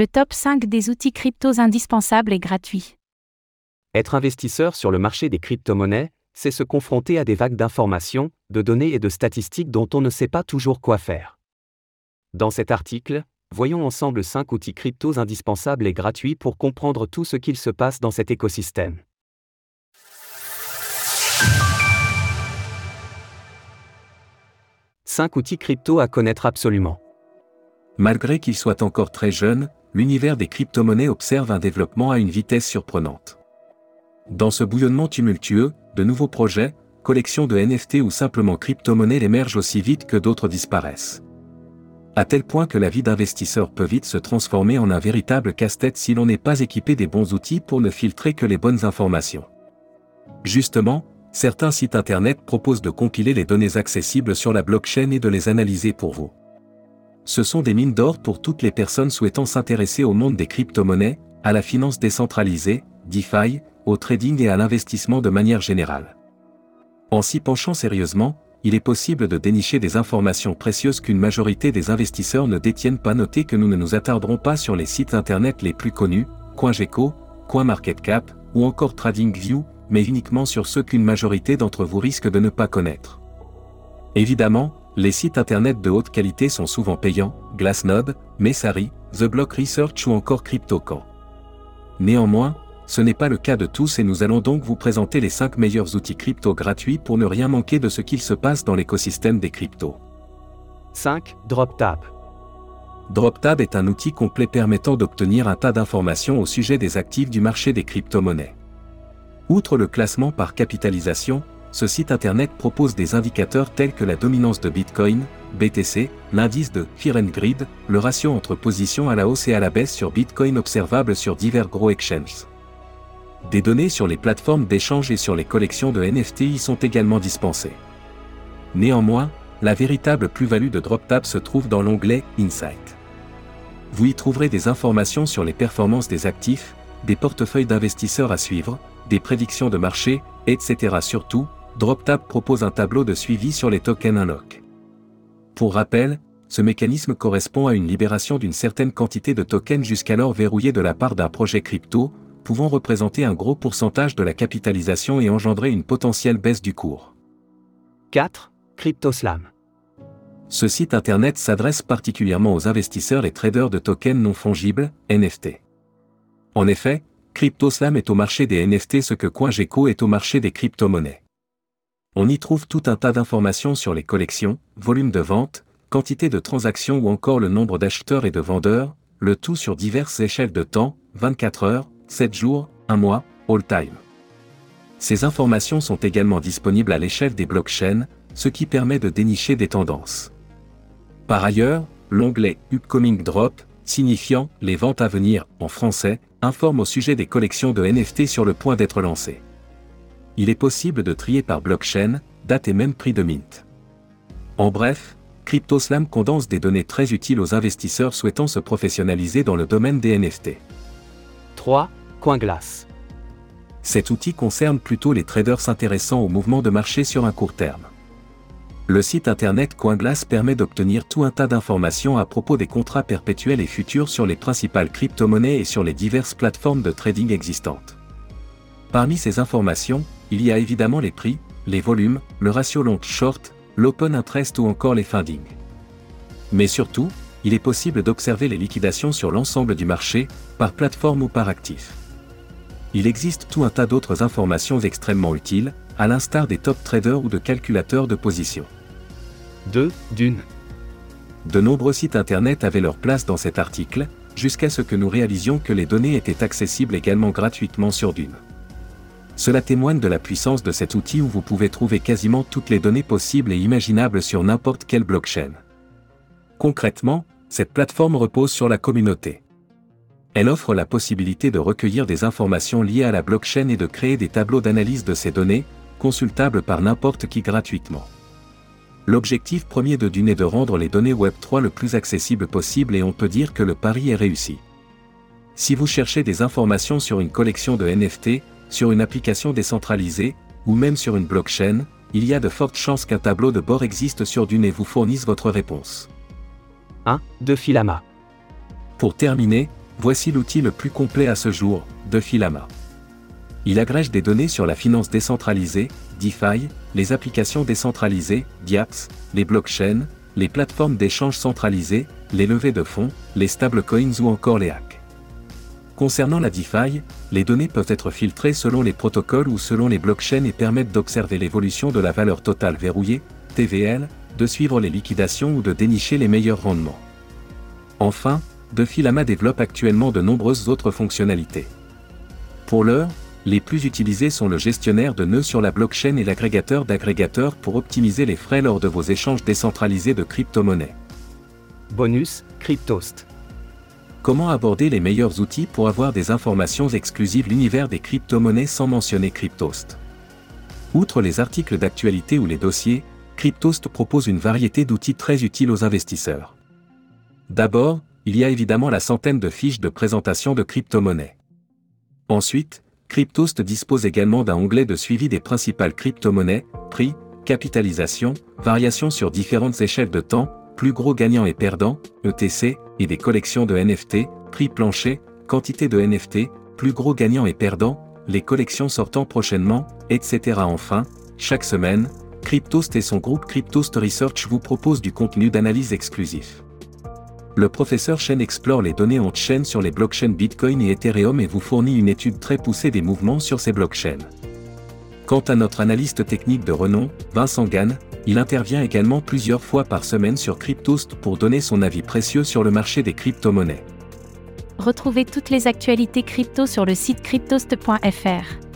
Le top 5 des outils cryptos indispensables et gratuits. Être investisseur sur le marché des crypto-monnaies, c'est se confronter à des vagues d'informations, de données et de statistiques dont on ne sait pas toujours quoi faire. Dans cet article, voyons ensemble 5 outils cryptos indispensables et gratuits pour comprendre tout ce qu'il se passe dans cet écosystème. « 5 outils crypto à connaître absolument. Malgré qu'il soit encore très jeune, l'univers des crypto-monnaies observe un développement à une vitesse surprenante. Dans ce bouillonnement tumultueux, de nouveaux projets, collections de NFT ou simplement crypto-monnaies émergent aussi vite que d'autres disparaissent. À tel point que la vie d'investisseur peut vite se transformer en un véritable casse-tête si l'on n'est pas équipé des bons outils pour ne filtrer que les bonnes informations. Justement, certains sites internet proposent de compiler les données accessibles sur la blockchain et de les analyser pour vous ce sont des mines d'or pour toutes les personnes souhaitant s'intéresser au monde des crypto-monnaies, à la finance décentralisée, DeFi, au trading et à l'investissement de manière générale. En s'y penchant sérieusement, il est possible de dénicher des informations précieuses qu'une majorité des investisseurs ne détiennent pas. Notez que nous ne nous attarderons pas sur les sites internet les plus connus, CoinGecko, CoinMarketCap, ou encore TradingView, mais uniquement sur ceux qu'une majorité d'entre vous risque de ne pas connaître. Évidemment, les sites internet de haute qualité sont souvent payants, Glassnode, Messari, The Block Research ou encore CryptoCamp. Néanmoins, ce n'est pas le cas de tous et nous allons donc vous présenter les 5 meilleurs outils crypto gratuits pour ne rien manquer de ce qu'il se passe dans l'écosystème des cryptos. 5. DropTab. DropTab est un outil complet permettant d'obtenir un tas d'informations au sujet des actifs du marché des crypto-monnaies. Outre le classement par capitalisation, ce site internet propose des indicateurs tels que la dominance de Bitcoin, BTC, l'indice de Greed, le ratio entre positions à la hausse et à la baisse sur Bitcoin observable sur divers gros exchanges. Des données sur les plateformes d'échange et sur les collections de NFT y sont également dispensées. Néanmoins, la véritable plus-value de DropTab se trouve dans l'onglet Insight. Vous y trouverez des informations sur les performances des actifs, des portefeuilles d'investisseurs à suivre, des prédictions de marché, etc. Surtout, DropTab propose un tableau de suivi sur les tokens unlock. Pour rappel, ce mécanisme correspond à une libération d'une certaine quantité de tokens jusqu'alors verrouillés de la part d'un projet crypto, pouvant représenter un gros pourcentage de la capitalisation et engendrer une potentielle baisse du cours. 4. CryptoSlam. Ce site internet s'adresse particulièrement aux investisseurs et traders de tokens non fongibles, NFT. En effet, CryptoSlam est au marché des NFT ce que CoinGecko est au marché des crypto-monnaies. On y trouve tout un tas d'informations sur les collections, volume de vente, quantité de transactions ou encore le nombre d'acheteurs et de vendeurs, le tout sur diverses échelles de temps, 24 heures, 7 jours, 1 mois, all time. Ces informations sont également disponibles à l'échelle des blockchains, ce qui permet de dénicher des tendances. Par ailleurs, l'onglet Upcoming Drop, signifiant les ventes à venir en français, informe au sujet des collections de NFT sur le point d'être lancées il est possible de trier par blockchain, date et même prix de mint. En bref, CryptoSlam condense des données très utiles aux investisseurs souhaitant se professionnaliser dans le domaine des NFT. 3. CoinGlass. Cet outil concerne plutôt les traders s'intéressant au mouvement de marché sur un court terme. Le site internet CoinGlass permet d'obtenir tout un tas d'informations à propos des contrats perpétuels et futurs sur les principales crypto-monnaies et sur les diverses plateformes de trading existantes. Parmi ces informations, il y a évidemment les prix, les volumes, le ratio long-short, l'open interest ou encore les funding. Mais surtout, il est possible d'observer les liquidations sur l'ensemble du marché, par plateforme ou par actif. Il existe tout un tas d'autres informations extrêmement utiles, à l'instar des top traders ou de calculateurs de position. 2. Dune. De nombreux sites internet avaient leur place dans cet article, jusqu'à ce que nous réalisions que les données étaient accessibles également gratuitement sur Dune. Cela témoigne de la puissance de cet outil où vous pouvez trouver quasiment toutes les données possibles et imaginables sur n'importe quelle blockchain. Concrètement, cette plateforme repose sur la communauté. Elle offre la possibilité de recueillir des informations liées à la blockchain et de créer des tableaux d'analyse de ces données, consultables par n'importe qui gratuitement. L'objectif premier de Dune est de rendre les données Web3 le plus accessible possible et on peut dire que le pari est réussi. Si vous cherchez des informations sur une collection de NFT, sur une application décentralisée, ou même sur une blockchain, il y a de fortes chances qu'un tableau de bord existe sur Dune et vous fournisse votre réponse. 1. De Filama. Pour terminer, voici l'outil le plus complet à ce jour, de Filama. Il agrège des données sur la finance décentralisée, DeFi, les applications décentralisées, DIAPS, les blockchains, les plateformes d'échange centralisées, les levées de fonds, les stablecoins ou encore les hacks. Concernant la DeFi, les données peuvent être filtrées selon les protocoles ou selon les blockchains et permettent d'observer l'évolution de la valeur totale verrouillée, TVL, de suivre les liquidations ou de dénicher les meilleurs rendements. Enfin, DeFilama développe actuellement de nombreuses autres fonctionnalités. Pour l'heure, les plus utilisés sont le gestionnaire de nœuds sur la blockchain et l'agrégateur d'agrégateurs pour optimiser les frais lors de vos échanges décentralisés de crypto-monnaies. Bonus, Cryptost. Comment aborder les meilleurs outils pour avoir des informations exclusives l'univers des crypto-monnaies sans mentionner Cryptost Outre les articles d'actualité ou les dossiers, Cryptost propose une variété d'outils très utiles aux investisseurs. D'abord, il y a évidemment la centaine de fiches de présentation de crypto-monnaies. Ensuite, Cryptost dispose également d'un onglet de suivi des principales crypto-monnaies, prix, capitalisation, variations sur différentes échelles de temps, plus gros gagnants et perdants, ETC, et des collections de NFT, prix plancher, quantité de NFT, plus gros gagnants et perdants, les collections sortant prochainement, etc. Enfin, chaque semaine, Cryptost et son groupe Cryptost Research vous proposent du contenu d'analyse exclusif le professeur Chen explore les données en chaîne sur les blockchains Bitcoin et Ethereum et vous fournit une étude très poussée des mouvements sur ces blockchains. Quant à notre analyste technique de renom, Vincent Gann, il intervient également plusieurs fois par semaine sur Cryptost pour donner son avis précieux sur le marché des crypto-monnaies. Retrouvez toutes les actualités crypto sur le site cryptost.fr.